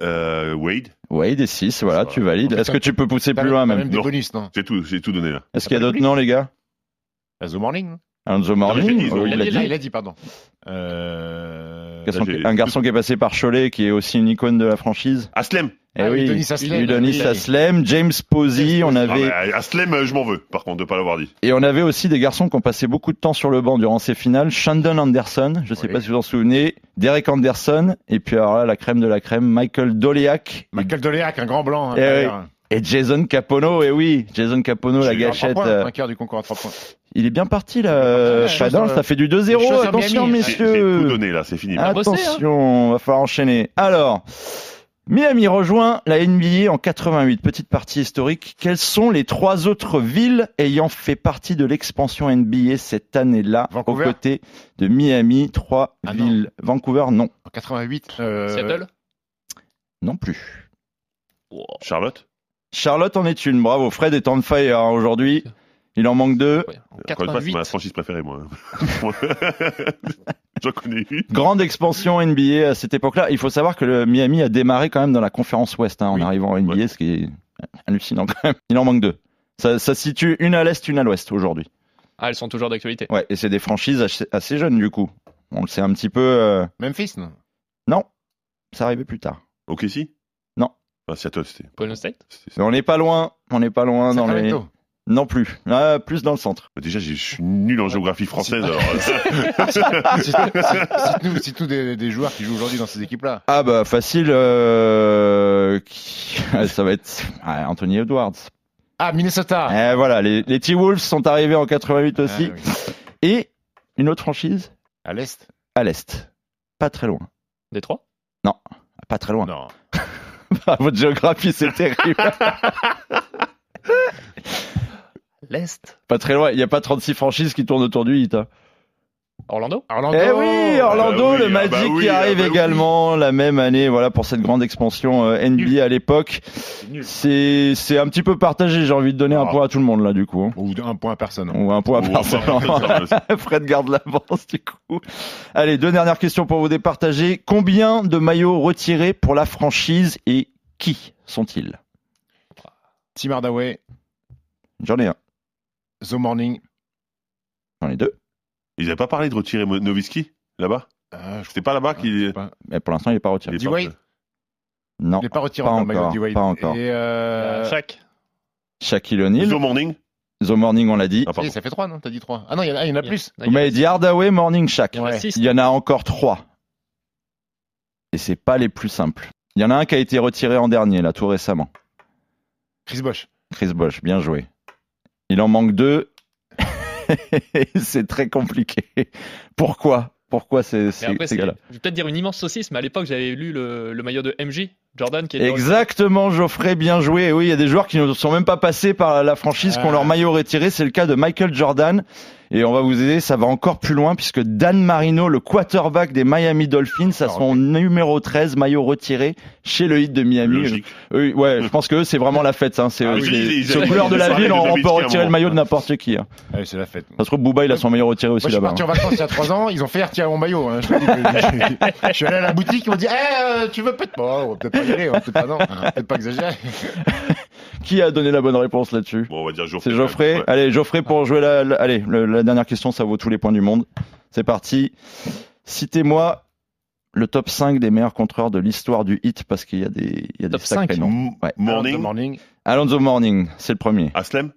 Euh, Wade. Wade et 6, voilà, tu va. valides. En fait, Est-ce que tu peux pousser plus loin même même des Non. bonus, non J'ai tout, j'ai tout donné là. Est-ce qu'il y a d'autres noms, les gars? The Morning. Mais j'ai Morning dit, ils il a, dit. il a dit, pardon. Euh... Là, qui- un garçon qui est passé par Cholet, qui est aussi une icône de la franchise. Aslem. Eh Ah oui, Udonis Haslem. Udonis Oui. Haslem, James Posey, on Ah, avait bah, Aslem, euh, je m'en veux, par contre, de pas l'avoir dit. et on avait aussi des garçons qui ont passé beaucoup de temps sur le banc durant ces finales. Shandon Anderson, je sais Oui. pas si vous en souvenez, Derek Anderson, et puis alors là la crème de la crème, Michael Doleac Michael Doleac, un grand blanc. hein, Eh. Et Jason Capono, et oui, Jason Capono, la gâchette. points, euh, Vainqueur du concours à 3 points. il est bien parti là. Ouais, Fadin, ça fait du les 2-0. choses à Attention, tout messieurs. donné là, c'est fini. Hein. Attention, va falloir enchaîner. Alors, Miami rejoint la NBA en 88. Petite partie historique. Quelles sont les trois autres villes ayant fait partie de l'expansion NBA cette année-là, aux Vancouver côtés de Miami? Trois Ah non. villes. Vancouver, non. En 88. euh, Seattle? Non plus. Charlotte? Charlotte en est une. Bravo. Fred est on fire hein, aujourd'hui. Il en manque deux. Ouais, en c'est 88. ma franchise préférée, moi. [LAUGHS] J'en connais une. Grande expansion NBA à cette époque-là. Il faut savoir que le Miami a démarré quand même dans la conférence Ouest hein, en Oui. arrivant en NBA, Ouais. ce qui est hallucinant quand même. Il en manque deux. Ça, ça se situe une à l'Est, une à l'Ouest aujourd'hui. Ah, elles sont toujours d'actualité. Ouais, et c'est des franchises assez, assez jeunes du coup. On le sait un petit peu. euh, Memphis, non? Non, ça arrivait plus tard. Ok, si. Enfin, Seattle, c'était. Golden State on n'est pas loin. On n'est pas loin dans les. Non plus. Ah, plus dans le centre. Bah, Déjà, j'ai- je suis nul en géographie française. alors, euh, [LAUGHS] Cite-nous cite-nous des, des joueurs qui jouent aujourd'hui dans ces équipes-là. Ah bah facile. euh, [LAUGHS] Ça va être ah, Anthony Edwards. Ah, Minnesota Eh, voilà, les, les T-Wolves sont arrivés en 88 aussi. Ah, oui. Et une autre franchise À l'Est à l'Est. Pas très loin. Détroit? Pas très loin. Non. [LAUGHS] Votre géographie, c'est terrible. [LAUGHS] L'Est pas très loin. Il n'y a pas 36 franchises qui tournent autour du hit. hein. Orlando Orlando Eh oui, Orlando, Ah bah oui, le ah Magic bah oui, qui ah arrive bah oui. également la même année, voilà pour cette grande expansion euh, NBA à l'époque. C'est c'est un petit peu partagé. J'ai envie de donner un point à tout le monde là du coup. hein. Ou un point à personne. Ou un point à Ou [LAUGHS] personne. ça, Fred garde l'avance du coup. Allez, deux dernières questions pour vous départager. Combien de maillots retirés pour la franchise et qui sont-ils? Tim Hardaway, J'en ai un. The Morning. J'en ai deux. Ils n'avaient pas parlé de retirer Nowitzki, là-bas? Euh, C'était pas là-bas je qu'il. pas. Mais pour l'instant, il n'est pas retiré. il est D. pas- Wade Non. Il n'est pas retiré pas encore, pas encore. Et euh... Shaq Shaquille O'Neal. The Morning The Morning, on l'a dit. Ah, ça fait 3, non? T'as dit 3. Ah non, il y en a, il y en a Il y a- plus. Vous m'avez dit Hardaway, Morning, Shaq. Il y en a Ouais. six. Il y en a encore trois. Et c'est pas les plus simples. Il y en a un qui a été retiré en dernier, là, tout récemment. Chris Bosch. Chris Bosch, bien joué. Il en manque deux. [LAUGHS] c'est très compliqué. Pourquoi? Pourquoi ces, Mais ces, c'est- gars-là je vais peut-être dire une immense saucisse, mais à l'époque, j'avais lu le, le maillot de MJ, Jordan, qui était Exactement, Geoffrey, bien joué. Et oui, il y a des joueurs qui ne sont même pas passés par la franchise, qui ont Ah. leur maillot retiré. C'est le cas de Michael Jordan. Et on va vous aider, ça va encore plus loin, puisque Dan Marino, le quarterback des Miami Dolphins, a Ah, son numéro 13, maillot retiré, chez le hit de Miami. Logique. Eux, ouais, je pense que eux, c'est vraiment la fête. Hein. C'est Ah eux, oui, avaient- couleurs de la ville, on, on peut à retirer le maillot de n'importe qui. Hein. Allez, c'est la fête. Ça se trouve, Booba, il a son maillot retiré aussi Moi, je suis là-bas. parti en vacances il y a 3 ans, ils ont fait retirer mon maillot. hein. Je, suis allé à la boutique, ils m'ont dit Eh, euh, Tu veux peut-être pas On va peut-être pas y aller, on va peut-être pas, non. On va peut-être pas exagérer. Qui a donné la bonne réponse là-dessus Bon, on va dire Geoffrey. C'est Geoffrey. Ouais. Allez, Geoffrey pour jouer la, la- allez, le- la dernière question, ça vaut tous les points du monde. C'est parti. Citez-moi le top 5 des meilleurs contreurs de l'histoire du hit parce qu'il y a des, il y a des Top sacrés 5. noms. M- Ouais. The Morning, Morning. Alonso Morning, c'est le premier. Aslem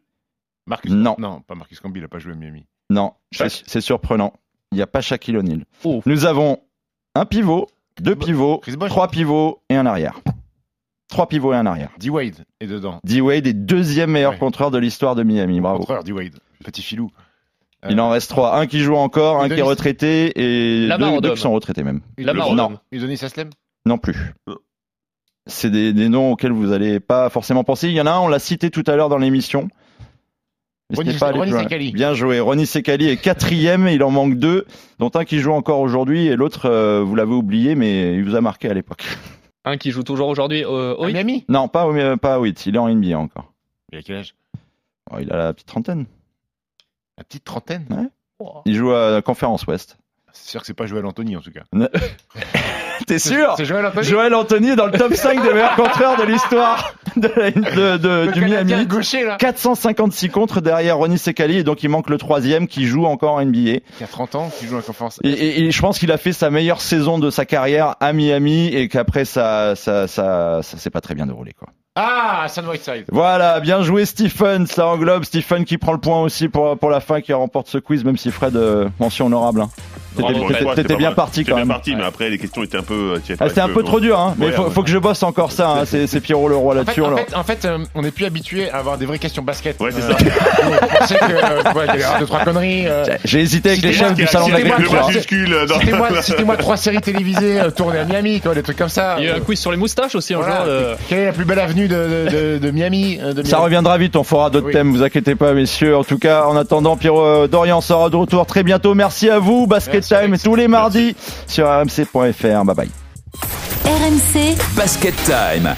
Marcus. Non. Non, pas Marcus Camby, il a pas joué à Miami. Non, c'est c'est surprenant. Il n'y a pas Shaquille O'Neal. Nous avons un pivot, deux pivots, Chris trois pivots et un arrière. Trois pivots et un arrière. D. Wade est dedans. D-Wade est deuxième meilleur Ouais. contreur de l'histoire de Miami. Bravo. Contreur, D. Wade. Petit filou. Euh, Il en reste trois. Un qui joue encore, un qui est retraité et Lamar deux, deux qui sont retraités même. Lamar Non. Udonis Aslem Non plus. C'est des, des noms auxquels vous n'allez pas forcément penser. Il y en a un, on l'a cité tout à l'heure dans l'émission. Pas. Sekali. Bien joué. Ronnie Sekali est quatrième, il en manque deux, dont un qui joue encore aujourd'hui et l'autre, euh, vous l'avez oublié, mais il vous a marqué à l'époque. Un qui joue toujours aujourd'hui au. Miami? Non, pas, au- pas à 8, il est en NBA encore. Il a quel âge? Oh, il a la petite trentaine. La petite trentaine? Oh. Il joue à la conférence Ouest. C'est sûr que c'est pas Joël Anthony en tout cas. [LAUGHS] [LAUGHS] T'es sûr C'est Joël Anthony Joël Anthony est dans le top 5 des meilleurs contreurs de l'histoire [LAUGHS] de, de- de- du Miami. gaucher là 456 contre derrière Ronnie Sekali et donc il manque le troisième qui joue encore en NBA. Qui a 30 ans, qui joue la conférence. Et, et- et je pense qu'il a fait sa meilleure saison de sa carrière à Miami et qu'après ça, ça, ça, ça s'est pas très bien déroulé quoi. Ah, Sam Whiteside Voilà, bien joué Stephen, ça englobe Stephen qui prend le point aussi pour, pour la fin qui remporte ce quiz même si Fred euh, mention honorable. hein. T'étais- Bon, bien parti quand bien même. parti, mais après les questions étaient un peu. sais, Ah, C'était un peu trop dur, hein. Mais Ouais, faut, ouais. faut que je bosse encore ça. hein. C'est Pierrot le roi En fait, là-dessus. en fait, en fait, euh, on n'est plus habitué à avoir des vraies questions basket. Ouais, c'est Euh, ça. que, euh, ouais, il y avait deux, trois conneries. euh, J'ai hésité avec les chefs du salon de qui a- c'était moi Le l'agriculture. majuscule dans C'était moi, [LAUGHS] c'était moi trois séries télévisées euh, tournées à Miami, quoi, des trucs comme ça. Il y a un quiz sur les moustaches aussi un Voilà. jour. euh, Quelle est la plus belle avenue de, de, de, de Miami, euh, Ça reviendra vite, on fera d'autres Oui. thèmes, vous inquiétez pas messieurs. En tout cas, en attendant, Pierrot euh, Dorian sera de retour très bientôt. Merci à vous, Basket Merci, Time Alex. tous les mardis sur rmc.fr. Bye bye. RMC Basket Time.